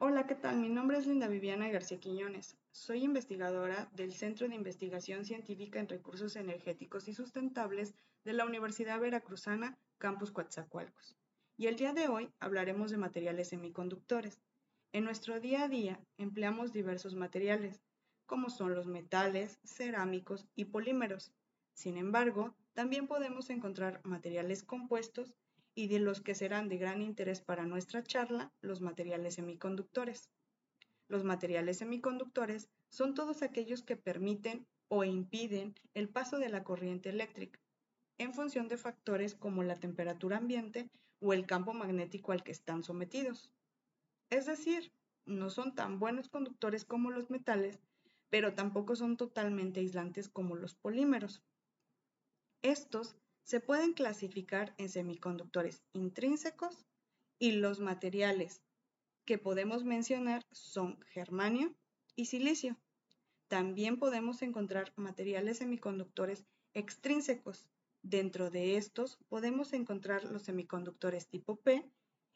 Hola, ¿qué tal? Mi nombre es Linda Viviana García Quiñones. Soy investigadora del Centro de Investigación Científica en Recursos Energéticos y Sustentables de la Universidad Veracruzana, Campus Coatzacoalcos. Y el día de hoy hablaremos de materiales semiconductores. En nuestro día a día empleamos diversos materiales, como son los metales, cerámicos y polímeros. Sin embargo, también podemos encontrar materiales compuestos y de los que serán de gran interés para nuestra charla, los materiales semiconductores. Los materiales semiconductores son todos aquellos que permiten o impiden el paso de la corriente eléctrica, en función de factores como la temperatura ambiente o el campo magnético al que están sometidos. Es decir, no son tan buenos conductores como los metales, pero tampoco son totalmente aislantes como los polímeros. Estos se pueden clasificar en semiconductores intrínsecos y los materiales que podemos mencionar son germanio y silicio. También podemos encontrar materiales semiconductores extrínsecos. Dentro de estos podemos encontrar los semiconductores tipo P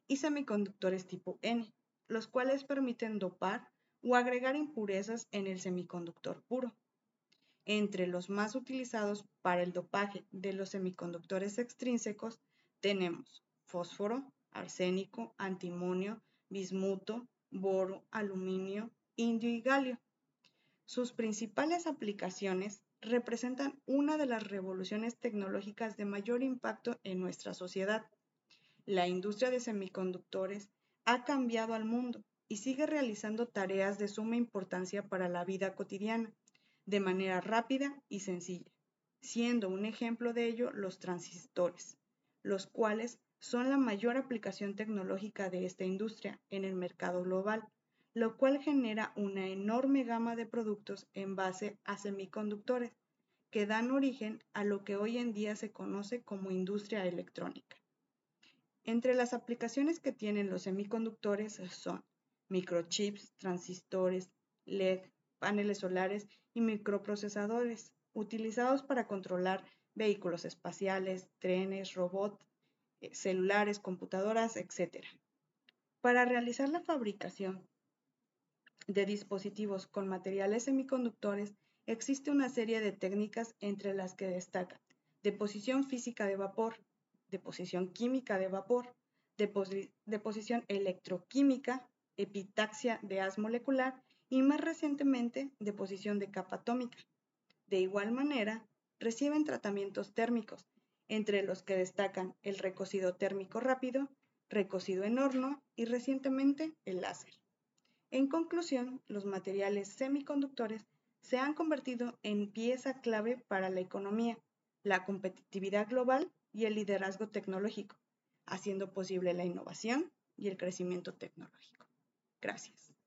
y semiconductores tipo N, los cuales permiten dopar o agregar impurezas en el semiconductor puro. Entre los más utilizados para el dopaje de los semiconductores extrínsecos tenemos fósforo, arsénico, antimonio, bismuto, boro, aluminio, indio y galio. Sus principales aplicaciones representan una de las revoluciones tecnológicas de mayor impacto en nuestra sociedad. La industria de semiconductores ha cambiado al mundo y sigue realizando tareas de suma importancia para la vida cotidiana de manera rápida y sencilla, siendo un ejemplo de ello los transistores, los cuales son la mayor aplicación tecnológica de esta industria en el mercado global, lo cual genera una enorme gama de productos en base a semiconductores que dan origen a lo que hoy en día se conoce como industria electrónica. Entre las aplicaciones que tienen los semiconductores son microchips, transistores, LED, paneles solares y microprocesadores utilizados para controlar vehículos espaciales, trenes, robots, eh, celulares, computadoras, etc. Para realizar la fabricación de dispositivos con materiales semiconductores existe una serie de técnicas entre las que destacan deposición física de vapor, deposición química de vapor, deposición electroquímica, epitaxia de haz molecular y más recientemente deposición de capa atómica. De igual manera, reciben tratamientos térmicos, entre los que destacan el recocido térmico rápido, recocido en horno y recientemente el láser. En conclusión, los materiales semiconductores se han convertido en pieza clave para la economía, la competitividad global y el liderazgo tecnológico, haciendo posible la innovación y el crecimiento tecnológico. Gracias.